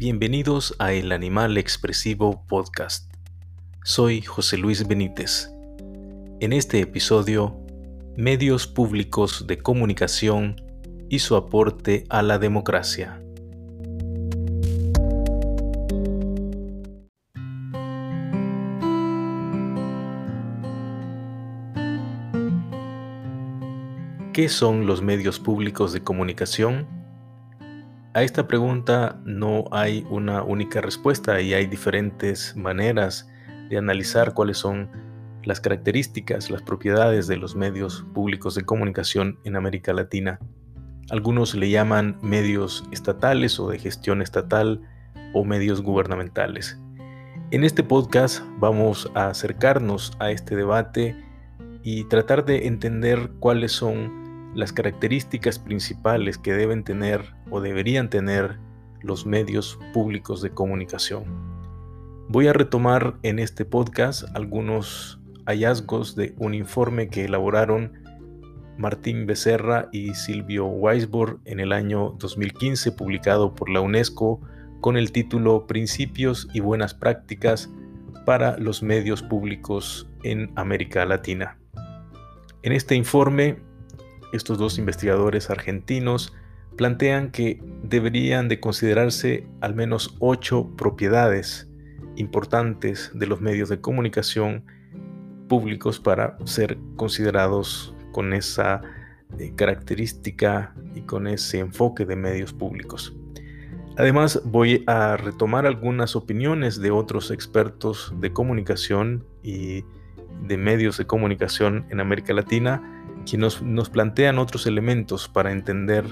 Bienvenidos a El Animal Expresivo Podcast. Soy José Luis Benítez. En este episodio, medios públicos de comunicación y su aporte a la democracia. ¿Qué son los medios públicos de comunicación? A esta pregunta no hay una única respuesta y hay diferentes maneras de analizar cuáles son las características, las propiedades de los medios públicos de comunicación en América Latina. Algunos le llaman medios estatales o de gestión estatal o medios gubernamentales. En este podcast vamos a acercarnos a este debate y tratar de entender cuáles son las características principales que deben tener o deberían tener los medios públicos de comunicación. Voy a retomar en este podcast algunos hallazgos de un informe que elaboraron Martín Becerra y Silvio Weisborg en el año 2015, publicado por la UNESCO con el título Principios y Buenas Prácticas para los Medios Públicos en América Latina. En este informe estos dos investigadores argentinos plantean que deberían de considerarse al menos ocho propiedades importantes de los medios de comunicación públicos para ser considerados con esa eh, característica y con ese enfoque de medios públicos. Además, voy a retomar algunas opiniones de otros expertos de comunicación y de medios de comunicación en América Latina que nos, plantean otros elementos para entender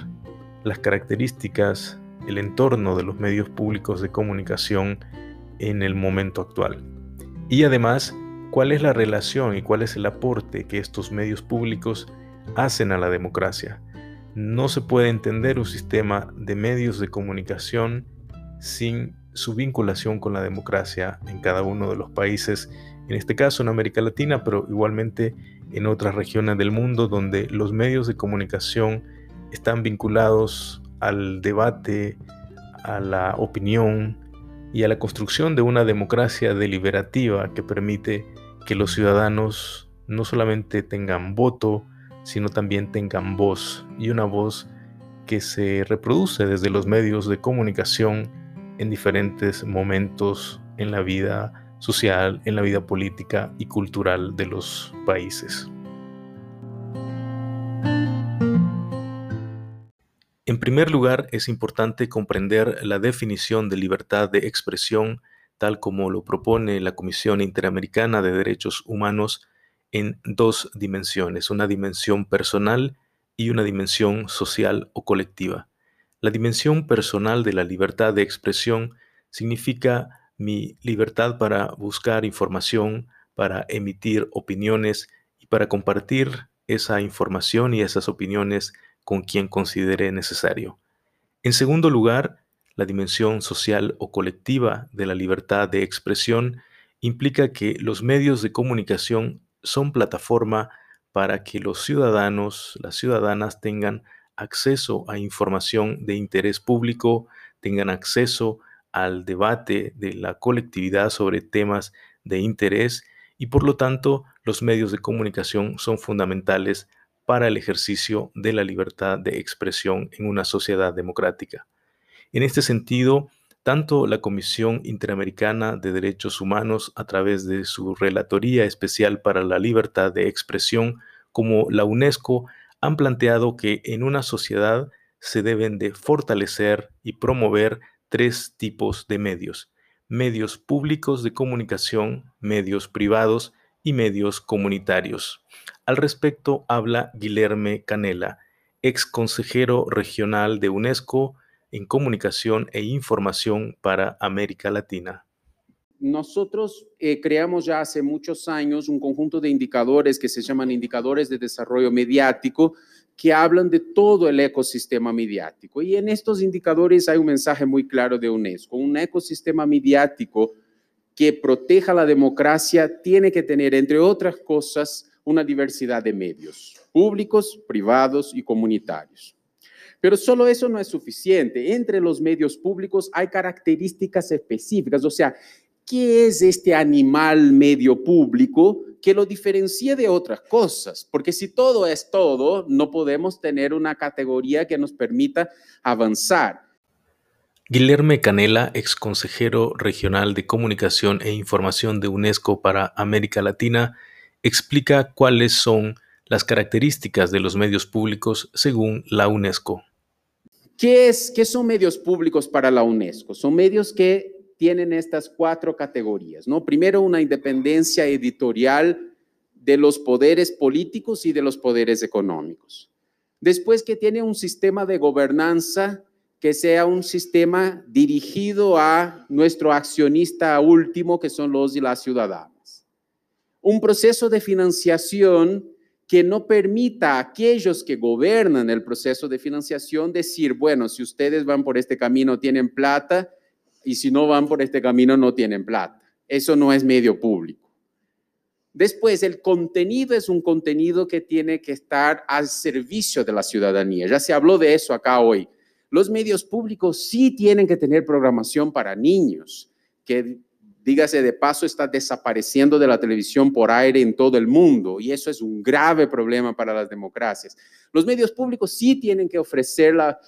las características, el entorno de los medios públicos de comunicación en el momento actual. Y además, cuál es la relación y cuál es el aporte que estos medios públicos hacen a la democracia. No se puede entender un sistema de medios de comunicación sin su vinculación con la democracia en cada uno de los países, en este caso en América Latina, pero igualmente en otras regiones del mundo donde los medios de comunicación están vinculados al debate, a la opinión y a la construcción de una democracia deliberativa que permite que los ciudadanos no solamente tengan voto, sino también tengan voz y una voz que se reproduce desde los medios de comunicación en diferentes momentos en la vida social, en la vida política y cultural de los países. En primer lugar, es importante comprender la definición de libertad de expresión tal como lo propone la Comisión Interamericana de Derechos Humanos en dos dimensiones, una dimensión personal y una dimensión social o colectiva. La dimensión personal de la libertad de expresión significa mi libertad para buscar información, para emitir opiniones y para compartir esa información y esas opiniones con quien considere necesario. En segundo lugar, la dimensión social o colectiva de la libertad de expresión implica que los medios de comunicación son plataforma para que los ciudadanos, las ciudadanas tengan acceso a información de interés público, tengan acceso al debate de la colectividad sobre temas de interés y por lo tanto los medios de comunicación son fundamentales para el ejercicio de la libertad de expresión en una sociedad democrática. En este sentido, tanto la Comisión Interamericana de Derechos Humanos a través de su Relatoría Especial para la Libertad de Expresión como la UNESCO han planteado que en una sociedad se deben de fortalecer y promover tres tipos de medios. Medios públicos de comunicación, medios privados y medios comunitarios. Al respecto habla Guilherme Canela, ex consejero regional de UNESCO en comunicación e información para América Latina. Nosotros eh, creamos ya hace muchos años un conjunto de indicadores que se llaman indicadores de desarrollo mediático, que hablan de todo el ecosistema mediático. Y en estos indicadores hay un mensaje muy claro de UNESCO. Un ecosistema mediático que proteja la democracia tiene que tener, entre otras cosas, una diversidad de medios, públicos, privados y comunitarios. Pero solo eso no es suficiente. Entre los medios públicos hay características específicas, o sea, ¿qué es este animal medio público que lo diferencia de otras cosas? Porque si todo es todo, no podemos tener una categoría que nos permita avanzar. Guillermo Canela, ex consejero regional de Comunicación e Información de UNESCO para América Latina, explica cuáles son las características de los medios públicos según la UNESCO. ¿Qué, es, ¿Qué son medios públicos para la UNESCO? Son medios que tienen estas cuatro categorías, ¿no? Primero, una independencia editorial de los poderes políticos y de los poderes económicos. Después, que tiene un sistema de gobernanza que sea un sistema dirigido a nuestro accionista último, que son los y las ciudadanas. Un proceso de financiación que no permita a aquellos que gobiernan el proceso de financiación decir, bueno, si ustedes van por este camino tienen plata y si no van por este camino no tienen plata. Eso no es medio público. Después, el contenido es un contenido que tiene que estar al servicio de la ciudadanía. Ya se habló de eso acá hoy. Los medios públicos sí tienen que tener programación para niños, que dígase de paso, está desapareciendo de la televisión por aire en todo el mundo y eso es un grave problema para las democracias. Los medios públicos sí tienen que ofrecer la,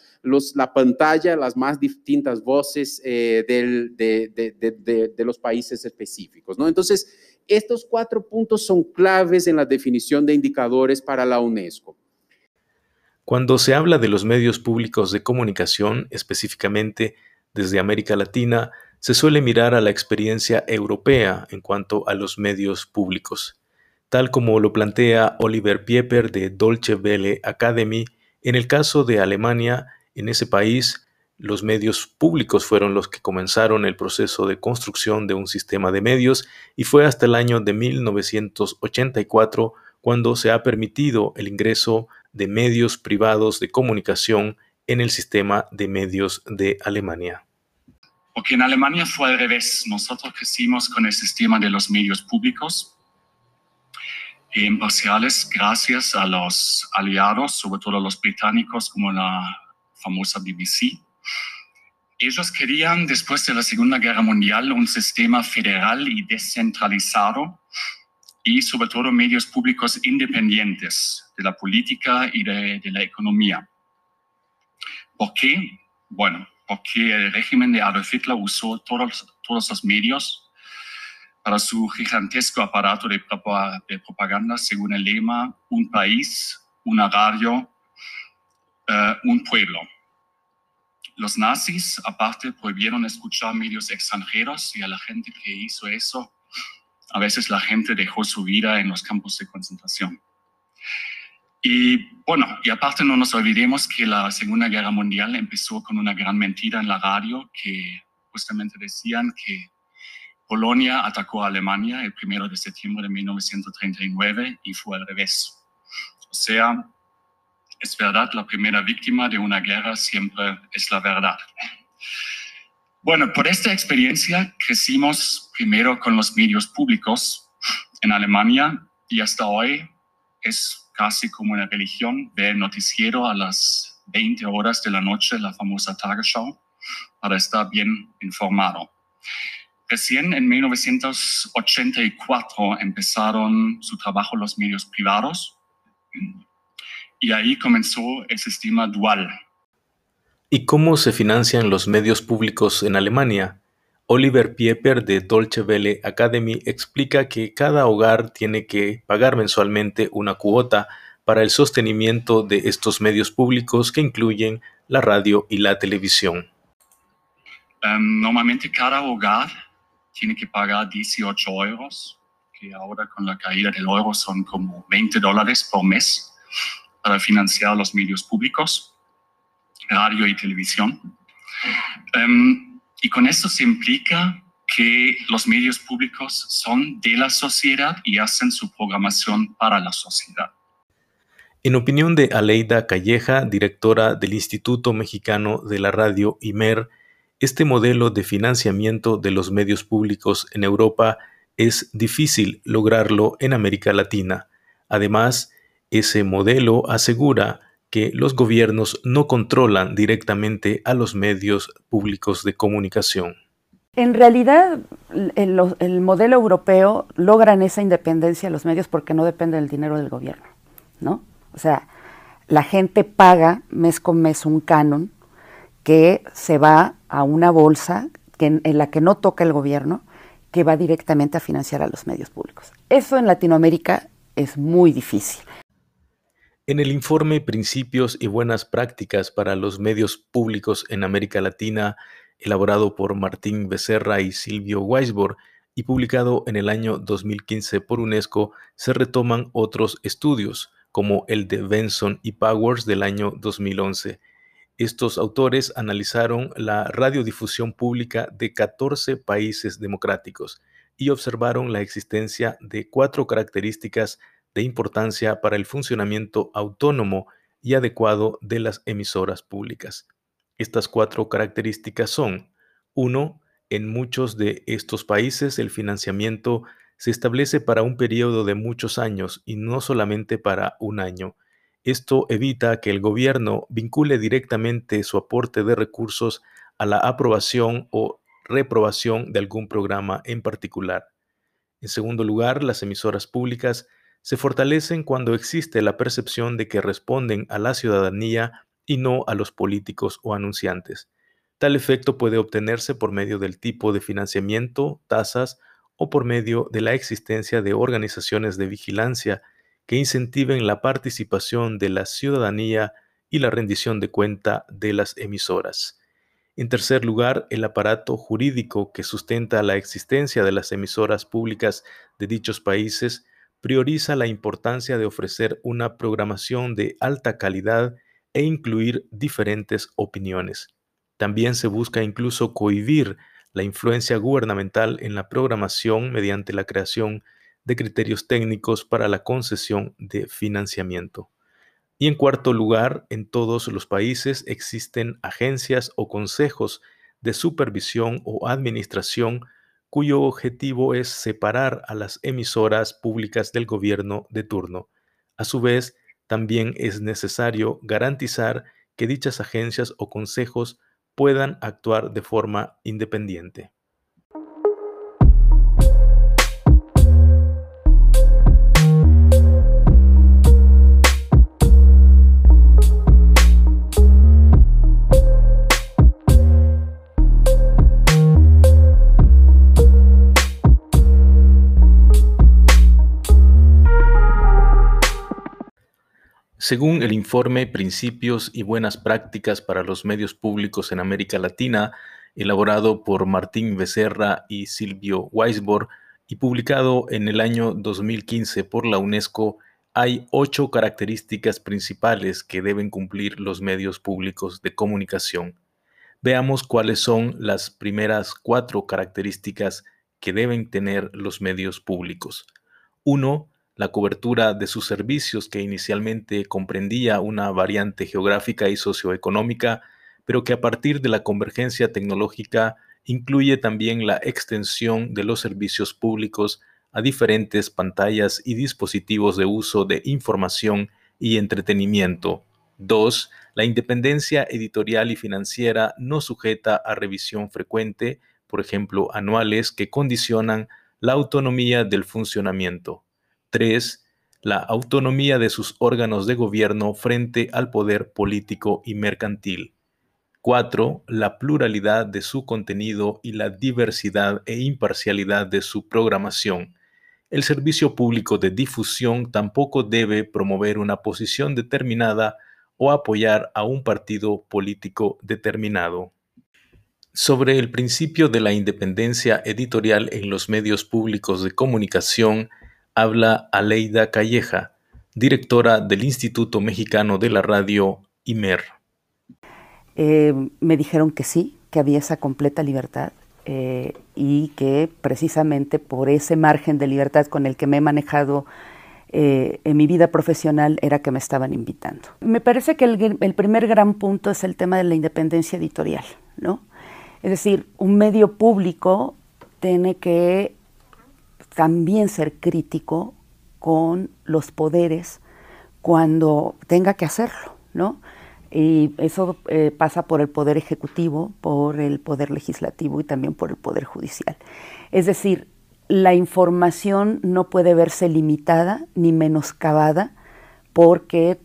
la pantalla, las más distintas voces eh, de, de, los países específicos. ¿no? Entonces, estos cuatro puntos son claves en la definición de indicadores para la UNESCO. Cuando se habla de los medios públicos de comunicación, específicamente desde América Latina, se suele mirar a la experiencia europea en cuanto a los medios públicos, tal como lo plantea Oliver Pieper de Dolce Welle Academy. En el caso de Alemania, en ese país, los medios públicos fueron los que comenzaron el proceso de construcción de un sistema de medios y fue hasta el año de 1984 cuando se ha permitido el ingreso de medios privados de comunicación en el sistema de medios de Alemania. Porque en Alemania fue al revés. Nosotros crecimos con el sistema de los medios públicos e imparciales gracias a los aliados, sobre todo los británicos como la famosa BBC. Ellos querían, después de la Segunda Guerra Mundial, un sistema federal y descentralizado y sobre todo medios públicos independientes de la política y de, de la economía. ¿Por qué? Bueno, porque el régimen de Adolf Hitler usó todos, todos los medios para su gigantesco aparato de, propaganda según el lema un país, una radio, eh, un pueblo. Los nazis, aparte, prohibieron escuchar medios extranjeros y a la gente que hizo eso, a veces la gente dejó su vida en los campos de concentración. Y bueno, y aparte no nos olvidemos que la Segunda Guerra Mundial empezó con una gran mentira en la radio que justamente decían que Polonia atacó a Alemania el primero de septiembre de 1939 y fue al revés. O sea, es verdad, la primera víctima de una guerra siempre es la verdad. Bueno, por esta experiencia crecimos primero con los medios públicos en Alemania y hasta hoy es casi como una religión, ver noticiero a las 20 horas de la noche, la famosa Tagesschau, para estar bien informado. Recién en 1984 empezaron su trabajo los medios privados y ahí comenzó el sistema dual. ¿Y cómo se financian los medios públicos en Alemania? Oliver Pieper de Dolce Welle Academy explica que cada hogar tiene que pagar mensualmente una cuota para el sostenimiento de estos medios públicos que incluyen la radio y la televisión. Em, normalmente cada hogar tiene que pagar 18 euros, que ahora con la caída del euro son como 20 dólares por mes para financiar los medios públicos, radio y televisión. Um, y con esto se implica que los medios públicos son de la sociedad y hacen su programación para la sociedad. En opinión de Aleida Calleja, directora del Instituto Mexicano de la Radio IMER, este modelo de financiamiento de los medios públicos en Europa es difícil lograrlo en América Latina. Además, ese modelo asegura que los gobiernos no controlan directamente a los medios públicos de comunicación. En realidad, el, modelo europeo logran esa independencia de los medios porque no depende del dinero del gobierno, ¿no? O sea, la gente paga mes con mes un canon que se va a una bolsa en la que no toca el gobierno, que va directamente a financiar a los medios públicos. Eso en Latinoamérica es muy difícil. En el informe Principios y Buenas Prácticas para los Medios Públicos en América Latina, elaborado por Martín Becerra y Silvio Weisbord y publicado en el año 2015 por UNESCO, se retoman otros estudios, como el de Benson y Powers del año 2011. Estos autores analizaron la radiodifusión pública de 14 países democráticos y observaron la existencia de cuatro características de importancia para el funcionamiento autónomo y adecuado de las emisoras públicas. Estas cuatro características son, 1. En muchos de estos países el financiamiento se establece para un periodo de muchos años y no solamente para un año. Esto evita que el gobierno vincule directamente su aporte de recursos a la aprobación o reprobación de algún programa en particular. En segundo lugar, las emisoras públicas se fortalecen cuando existe la percepción de que responden a la ciudadanía y no a los políticos o anunciantes. Tal efecto puede obtenerse por medio del tipo de financiamiento, tasas o por medio de la existencia de organizaciones de vigilancia que incentiven la participación de la ciudadanía y la rendición de cuenta de las emisoras. En tercer lugar, el aparato jurídico que sustenta la existencia de las emisoras públicas de dichos países prioriza la importancia de ofrecer una programación de alta calidad e incluir diferentes opiniones. También se busca incluso cohibir la influencia gubernamental en la programación mediante la creación de criterios técnicos para la concesión de financiamiento. Y en cuarto lugar, en todos los países existen agencias o consejos de supervisión o administración cuyo objetivo es separar a las emisoras públicas del gobierno de turno. A su vez, también es necesario garantizar que dichas agencias o consejos puedan actuar de forma independiente. Según el informe Principios y Buenas Prácticas para los Medios Públicos en América Latina, elaborado por Martín Becerra y Silvio Weisbord y publicado en el año 2015 por la UNESCO, hay ocho características principales que deben cumplir los medios públicos de comunicación. Veamos cuáles son las primeras cuatro características que deben tener los medios públicos. 1 la cobertura de sus servicios, que inicialmente comprendía una variante geográfica y socioeconómica, pero que a partir de la convergencia tecnológica incluye también la extensión de los servicios públicos a diferentes pantallas y dispositivos de uso de información y entretenimiento. 2. La independencia editorial y financiera no sujeta a revisión frecuente, por ejemplo, anuales, que condicionan la autonomía del funcionamiento. 3. La autonomía de sus órganos de gobierno frente al poder político y mercantil. 4. La pluralidad de su contenido y la diversidad e imparcialidad de su programación. El servicio público de difusión tampoco debe promover una posición determinada o apoyar a un partido político determinado. Sobre el principio de la independencia editorial en los medios públicos de comunicación, habla Aleida Calleja, directora del Instituto Mexicano de la Radio, IMER. Eh, me dijeron que sí, que había esa completa libertad eh, y que precisamente por ese margen de libertad con el que me he manejado eh, en mi vida profesional era que me estaban invitando. Me parece que el, el, primer gran punto es el tema de la independencia editorial, ¿no? Es decir, un medio público tiene que también ser crítico con los poderes cuando tenga que hacerlo, ¿no? Y eso eh, pasa por el poder ejecutivo, por el poder legislativo y también por el poder judicial. Es decir, la información no puede verse limitada ni menoscabada porque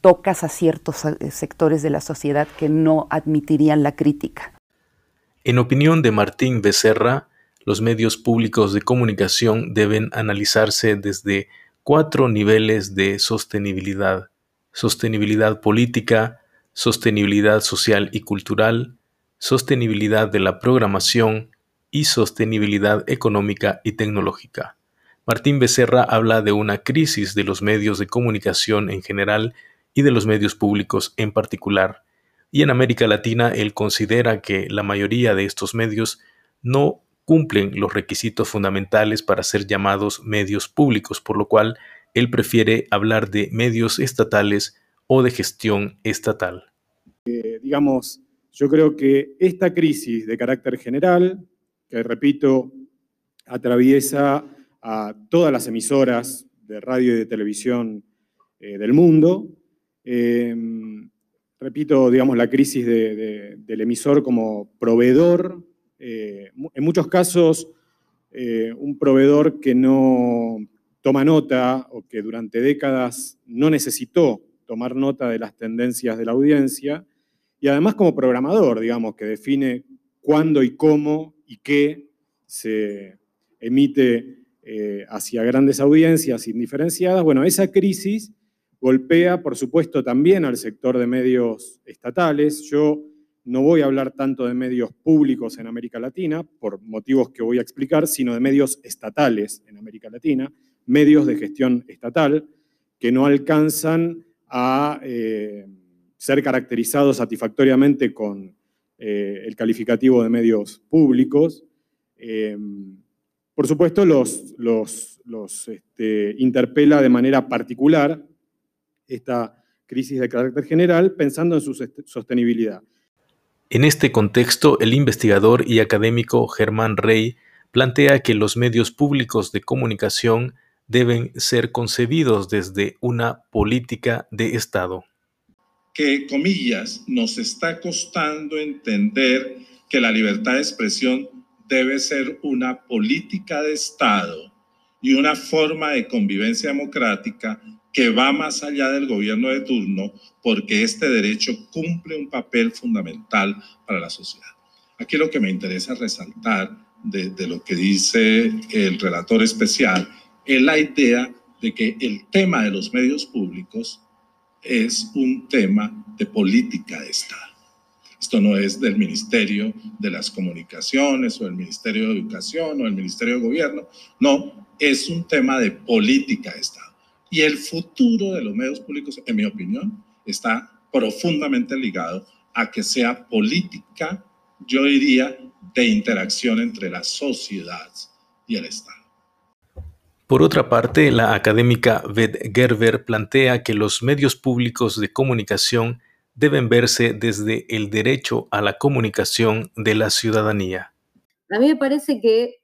tocas a ciertos eh, sectores de la sociedad que no admitirían la crítica. En opinión de Martín Becerra, los medios públicos de comunicación deben analizarse desde cuatro niveles de sostenibilidad. Sostenibilidad política, sostenibilidad social y cultural, sostenibilidad de la programación y sostenibilidad económica y tecnológica. Martín Becerra habla de una crisis de los medios de comunicación en general y de los medios públicos en particular, y en América Latina él considera que la mayoría de estos medios no cumplen los requisitos fundamentales para ser llamados medios públicos, por lo cual él prefiere hablar de medios estatales o de gestión estatal. Eh, digamos, yo creo que esta crisis de carácter general, que repito, atraviesa a todas las emisoras de radio y de televisión eh, del mundo, em, repito, digamos, la crisis del emisor como proveedor, eh, en muchos casos un proveedor que no toma nota o que durante décadas no necesitó tomar nota de las tendencias de la audiencia, y además como programador, digamos, que define cuándo y cómo y qué se emite eh, hacia grandes audiencias indiferenciadas. Bueno, esa crisis golpea, por supuesto, también al sector de medios estatales. Yo no voy a hablar tanto de medios públicos en América Latina, por motivos que voy a explicar, sino de medios estatales en América Latina, medios de gestión estatal, que no alcanzan a... Eh, ser caracterizado satisfactoriamente con eh, el calificativo de medios públicos. Em, por supuesto, los, los, este, interpela de manera particular esta crisis de carácter general, pensando en su sostenibilidad. En este contexto, el investigador y académico Germán Rey plantea que los medios públicos de comunicación deben ser concebidos desde una política de Estado. Que, comillas, nos está costando entender que la libertad de expresión debe ser una política de Estado y una forma de convivencia democrática que va más allá del gobierno de turno porque este derecho cumple un papel fundamental para la sociedad. Aquí lo que me interesa resaltar de, lo que dice el relator especial es la idea de que el tema de los medios públicos es un tema de política de Estado. Esto no es del Ministerio de las Comunicaciones o del Ministerio de Educación o del Ministerio de Gobierno, no, es un tema de política de Estado. Y el futuro de los medios públicos, en mi opinión, está profundamente ligado a que sea política, yo diría, de interacción entre la sociedad y el Estado. Por otra parte, la académica Ved Gerber plantea que los medios públicos de comunicación deben verse desde el derecho a la comunicación de la ciudadanía. A mí me parece que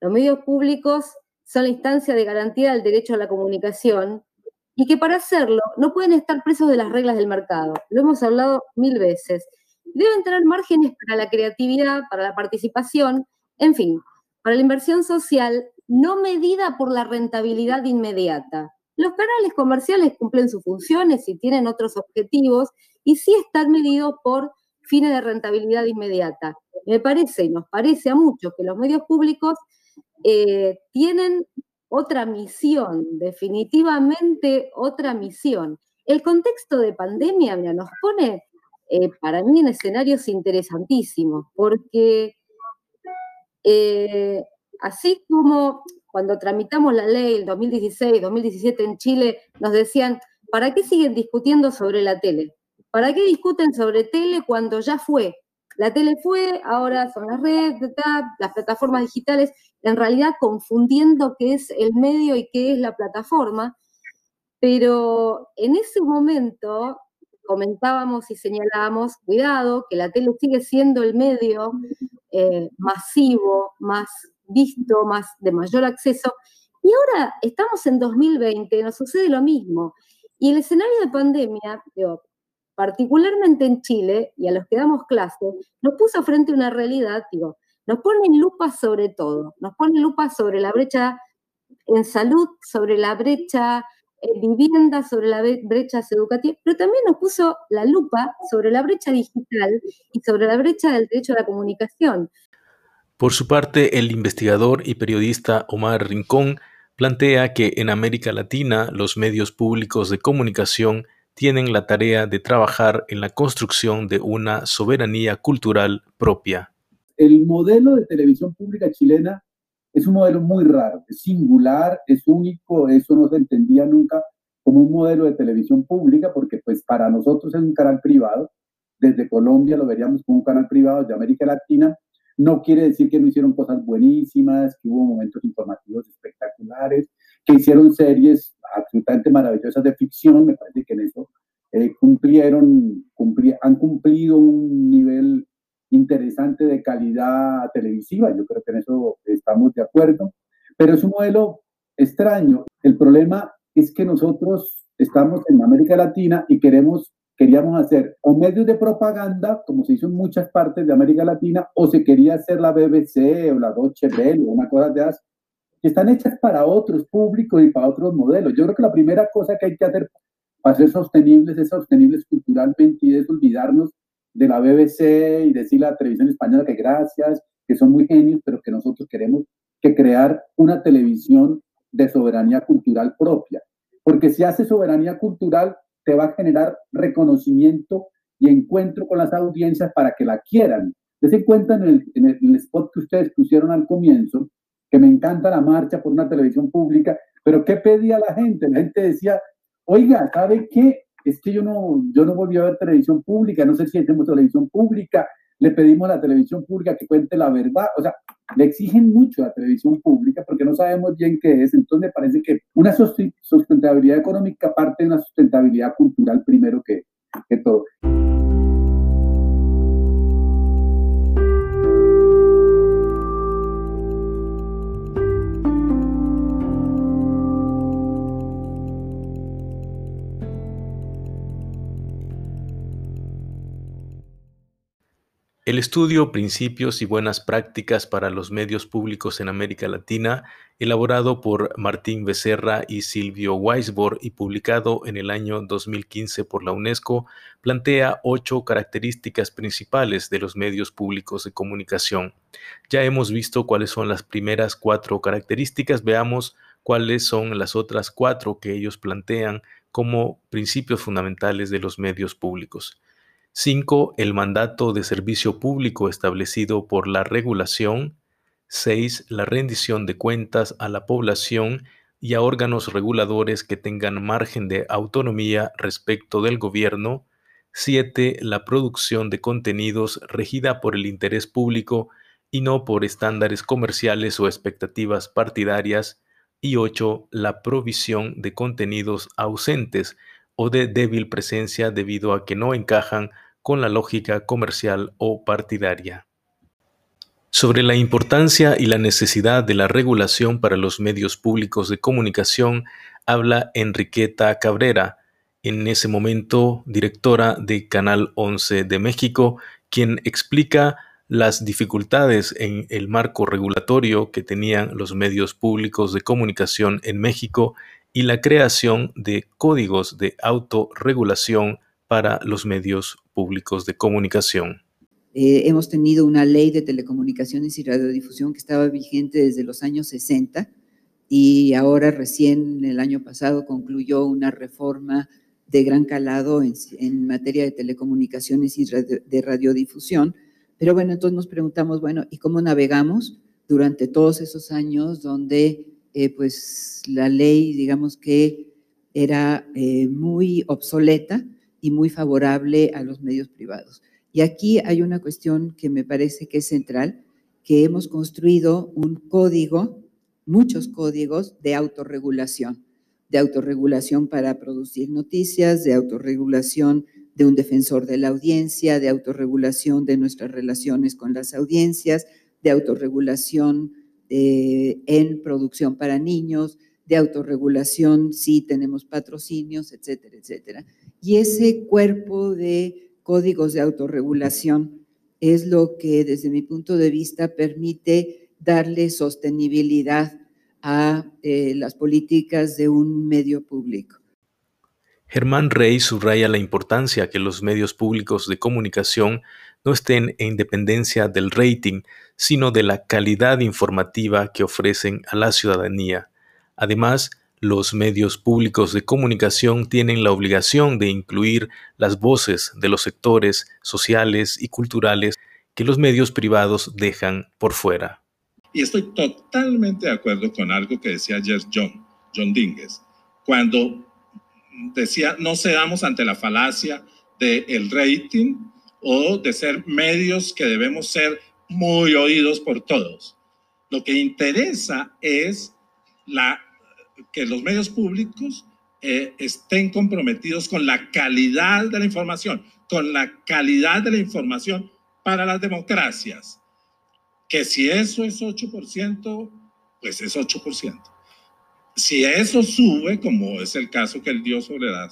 los medios públicos son la instancia de garantía del derecho a la comunicación y que para hacerlo no pueden estar presos de las reglas del mercado. Lo hemos hablado mil veces. Deben tener márgenes para la creatividad, para la participación, en fin, para la inversión social no medida por la rentabilidad inmediata. Los canales comerciales cumplen sus funciones y tienen otros objetivos y sí están medidos por fines de rentabilidad inmediata. Me parece y nos parece a muchos que los medios públicos eh, tienen otra misión, definitivamente otra misión. El contexto de pandemia nos pone eh, para mí en escenarios interesantísimos, porque eh, así como cuando tramitamos la ley el 2016, 2017 en Chile, nos decían, ¿para qué siguen discutiendo sobre la tele? ¿Para qué discuten sobre tele cuando ya fue? La tele fue, ahora son las redes, las plataformas digitales, en realidad confundiendo qué es el medio y qué es la plataforma. Pero en ese momento comentábamos y señalábamos, cuidado, que la tele sigue siendo el medio eh, masivo, más visto, más de mayor acceso. Y ahora estamos en 2020, nos sucede lo mismo. Y el escenario de pandemia, particularmente en Chile, y a los que damos clase, nos puso frente a una realidad, digo, nos ponen lupa sobre todo, nos ponen lupa sobre la brecha en salud, sobre la brecha en vivienda, sobre la brecha educativa, pero también nos puso la lupa sobre la brecha digital y sobre la brecha del derecho a la comunicación. Por su parte, el investigador y periodista Omar Rincón plantea que en América Latina los medios públicos de comunicación tienen la tarea de trabajar en la construcción de una soberanía cultural propia. El modelo de televisión pública chilena es un modelo muy raro, es singular, es único, eso no se entendía nunca como un modelo de televisión pública, porque pues para nosotros es un canal privado, desde Colombia lo veríamos como un canal privado de América Latina, no quiere decir que no hicieron cosas buenísimas, que hubo momentos informativos espectaculares, que hicieron series absolutamente maravillosas de ficción, me parece que en eso eh, cumplieron, han cumplido un nivel interesante de calidad televisiva, yo creo que en eso estamos de acuerdo, pero es un modelo extraño. El problema es que nosotros estamos en América Latina y queremos, queríamos hacer o medios de propaganda, como se hizo en muchas partes de América Latina, o se quería hacer la BBC o la Deutsche Welle o una cosa de esas, que están hechas para otros públicos y para otros modelos. Yo creo que la primera cosa que hay que hacer para ser sostenibles es sostenibles culturalmente y es olvidarnos de la BBC y decirle a la televisión española que gracias, que son muy genios, pero que nosotros queremos que crear una televisión de soberanía cultural propia. Porque si hace soberanía cultural, te va a generar reconocimiento y encuentro con las audiencias para que la quieran. Desen cuenta en el, en el, spot que ustedes pusieron al comienzo, que me encanta la marcha por una televisión pública, pero ¿qué pedía la gente? La gente decía, oiga, ¿sabe qué? Es que yo no, yo no volví a ver televisión pública, no sé si hacemos televisión pública, le pedimos a la televisión pública que cuente la verdad, o sea, le exigen mucho a la televisión pública porque no sabemos bien qué es, entonces me parece que una sustentabilidad económica parte de una sustentabilidad cultural primero que todo. El estudio Principios y Buenas Prácticas para los Medios Públicos en América Latina, elaborado por Martín Becerra y Silvio Weisbord y publicado en el año 2015 por la UNESCO, plantea ocho características principales de los medios públicos de comunicación. Ya hemos visto cuáles son las primeras cuatro características, veamos cuáles son las otras cuatro que ellos plantean como principios fundamentales de los medios públicos. 5. El mandato de servicio público establecido por la regulación. 6. La rendición de cuentas a la población y a órganos reguladores que tengan margen de autonomía respecto del gobierno. 7. La producción de contenidos regida por el interés público y no por estándares comerciales o expectativas partidarias. Y 8. La provisión de contenidos ausentes o de débil presencia debido a que no encajan con la lógica comercial o partidaria. Sobre la importancia y la necesidad de la regulación para los medios públicos de comunicación habla Enriqueta Cabrera, en ese momento directora de Canal 11 de México, quien explica las dificultades en el marco regulatorio que tenían los medios públicos de comunicación en México y la creación de códigos de autorregulación para los medios públicos de comunicación. Eh, hemos tenido una ley de telecomunicaciones y radiodifusión que estaba vigente desde los años 60 y ahora recién el año pasado concluyó una reforma de gran calado en, materia de telecomunicaciones y de radiodifusión. Pero bueno, entonces nos preguntamos, bueno, ¿y cómo navegamos durante todos esos años donde eh, pues la ley, digamos que era eh, muy obsoleta? Y muy favorable a los medios privados. Y aquí hay una cuestión que me parece que es central, que hemos construido un código, muchos códigos de autorregulación, de autorregulación para producir noticias, de autorregulación de un defensor de la audiencia, de autorregulación de nuestras relaciones con las audiencias, de autorregulación eh, en producción para niños, de autorregulación si tenemos patrocinios, etcétera, etcétera. Y ese cuerpo de códigos de autorregulación es lo que desde mi punto de vista permite darle sostenibilidad a eh, las políticas de un medio público. Germán Rey subraya la importancia que los medios públicos de comunicación no estén en dependencia del rating, sino de la calidad informativa que ofrecen a la ciudadanía. Además, los medios públicos de comunicación tienen la obligación de incluir las voces de los sectores sociales y culturales que los medios privados dejan por fuera. Y estoy totalmente de acuerdo con algo que decía ayer John, John Dinges, cuando decía no cedamos ante la falacia del rating o de ser medios que debemos ser muy oídos por todos. Lo que interesa es la, que los medios públicos eh, estén comprometidos con la calidad de la información, con la calidad de la información para las democracias. Que si eso es 8%, pues es 8%. Si eso sube, como es el caso que él dio sobre la,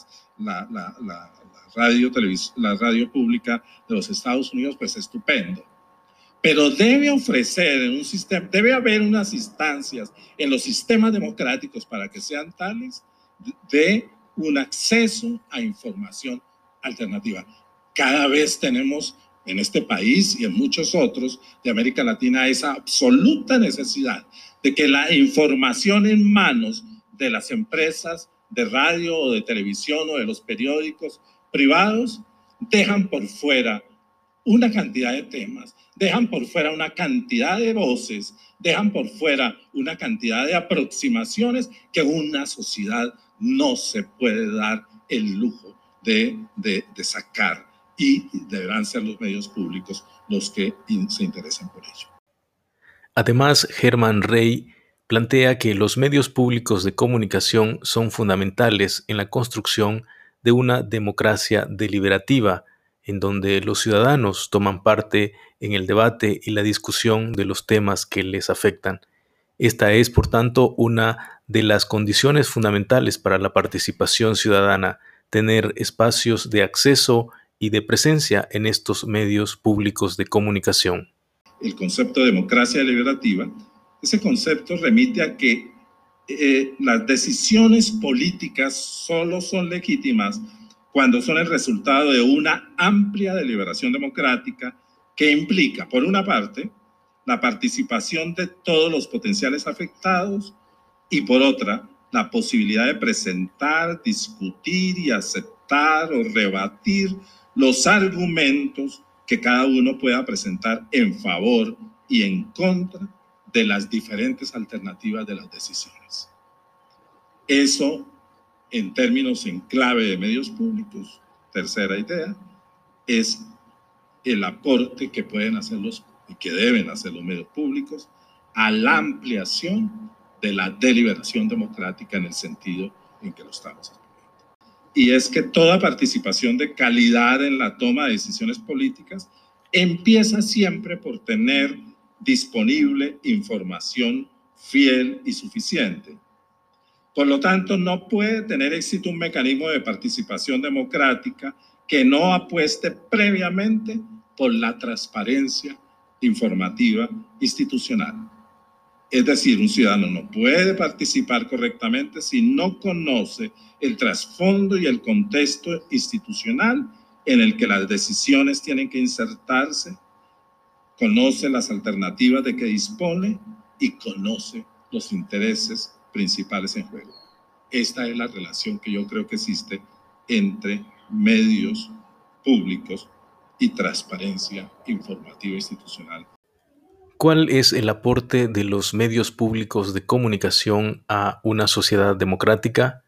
radio, la radio pública de los Estados Unidos, pues estupendo pero debe ofrecer en un sistema, debe haber unas instancias en los sistemas democráticos para que sean tales de un acceso a información alternativa. Cada vez tenemos en este país y en muchos otros de América Latina esa absoluta necesidad de que la información en manos de las empresas de radio o de televisión o de los periódicos privados dejan por fuera una cantidad de temas, dejan por fuera una cantidad de voces, dejan por fuera una cantidad de aproximaciones que una sociedad no se puede dar el lujo de, de, sacar y deberán ser los medios públicos los que se interesen por ello. Además, Germán Rey plantea que los medios públicos de comunicación son fundamentales en la construcción de una democracia deliberativa, en donde los ciudadanos toman parte en el debate y la discusión de los temas que les afectan. Esta es, por tanto, una de las condiciones fundamentales para la participación ciudadana, tener espacios de acceso y de presencia en estos medios públicos de comunicación. El concepto de democracia deliberativa, ese concepto remite a que eh, las decisiones políticas solo son legítimas cuando son el resultado de una amplia deliberación democrática que implica, por una parte, la participación de todos los potenciales afectados y por otra, la posibilidad de presentar, discutir y aceptar o rebatir los argumentos que cada uno pueda presentar en favor y en contra de las diferentes alternativas de las decisiones. Eso en términos en clave de medios públicos, tercera idea, es el aporte que pueden hacer los y que deben hacer los medios públicos a la ampliación de la deliberación democrática en el sentido en que lo estamos explicando. Y es que toda participación de calidad en la toma de decisiones políticas empieza siempre por tener disponible información fiel y suficiente por lo tanto, no puede tener éxito un mecanismo de participación democrática que no apueste previamente por la transparencia informativa institucional. Es decir, un ciudadano no puede participar correctamente si no conoce el trasfondo y el contexto institucional en el que las decisiones tienen que insertarse, conoce las alternativas de que dispone y conoce los intereses principales en juego. Esta es la relación que yo creo que existe entre medios públicos y transparencia informativa institucional. ¿Cuál es el aporte de los medios públicos de comunicación a una sociedad democrática?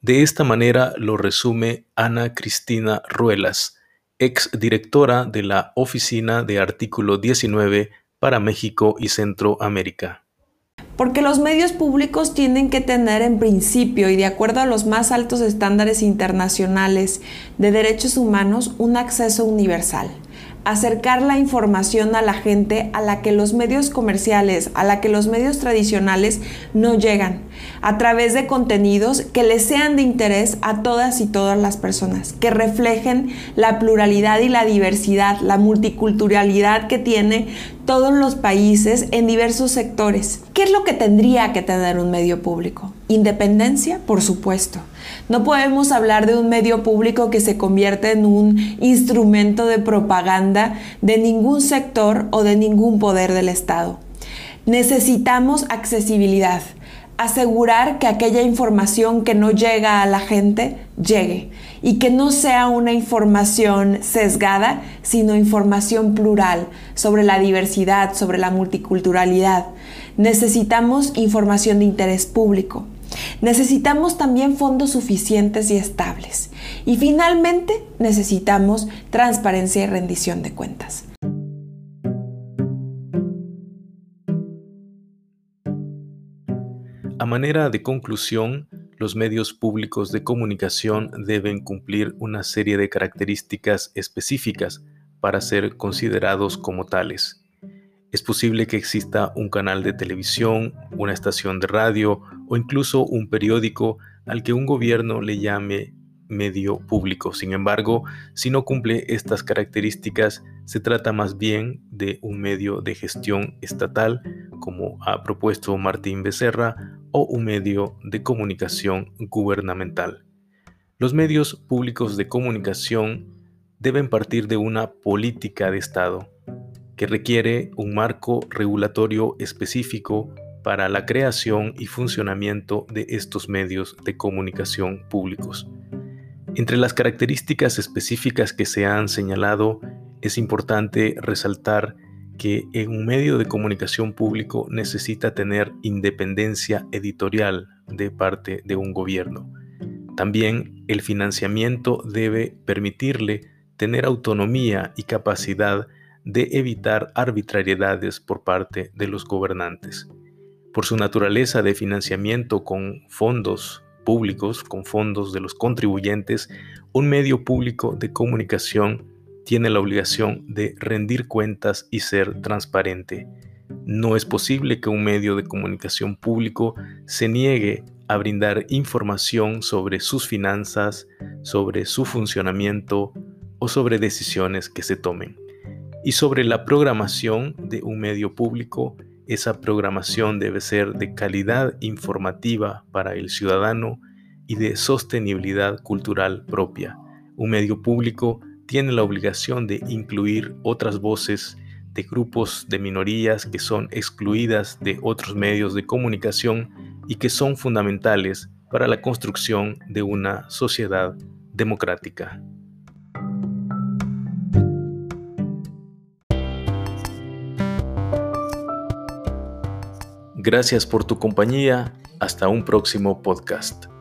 De esta manera lo resume Ana Cristina Ruelas, ex directora de la Oficina de Artículo 19 para México y Centroamérica. Porque los medios públicos tienen que tener en principio y de acuerdo a los más altos estándares internacionales de derechos humanos un acceso universal. Acercar la información a la gente a la que los medios comerciales, a la que los medios tradicionales no llegan, a través de contenidos que les sean de interés a todas y todas las personas, que reflejen la pluralidad y la diversidad, la multiculturalidad que tiene todos los países en diversos sectores. ¿Qué es lo que tendría que tener un medio público? Independencia, por supuesto. No podemos hablar de un medio público que se convierte en un instrumento de propaganda de ningún sector o de ningún poder del Estado. Necesitamos accesibilidad, asegurar que aquella información que no llega a la gente llegue y que no sea una información sesgada, sino información plural sobre la diversidad, sobre la multiculturalidad. Necesitamos información de interés público. Necesitamos también fondos suficientes y estables. Y finalmente necesitamos transparencia y rendición de cuentas. A manera de conclusión, los medios públicos de comunicación deben cumplir una serie de características específicas para ser considerados como tales. Es posible que exista un canal de televisión, una estación de radio o incluso un periódico al que un gobierno le llame medio público. Sin embargo, si no cumple estas características, se trata más bien de un medio de gestión estatal, como ha propuesto Martín Becerra, o un medio de comunicación gubernamental. Los medios públicos de comunicación deben partir de una política de Estado que requiere un marco regulatorio específico para la creación y funcionamiento de estos medios de comunicación públicos. Entre las características específicas que se han señalado, es importante resaltar que en un medio de comunicación público necesita tener independencia editorial de parte de un gobierno. También el financiamiento debe permitirle tener autonomía y capacidad de evitar arbitrariedades por parte de los gobernantes. Por su naturaleza de financiamiento con fondos públicos, con fondos de los contribuyentes, un medio público de comunicación tiene la obligación de rendir cuentas y ser transparente. No es posible que un medio de comunicación público se niegue a brindar información sobre sus finanzas, sobre su funcionamiento o sobre decisiones que se tomen y sobre la programación de un medio público. Esa programación debe ser de calidad informativa para el ciudadano y de sostenibilidad cultural propia. Un medio público tiene la obligación de incluir otras voces de grupos de minorías que son excluidas de otros medios de comunicación y que son fundamentales para la construcción de una sociedad democrática. Gracias por tu compañía. Hasta un próximo podcast.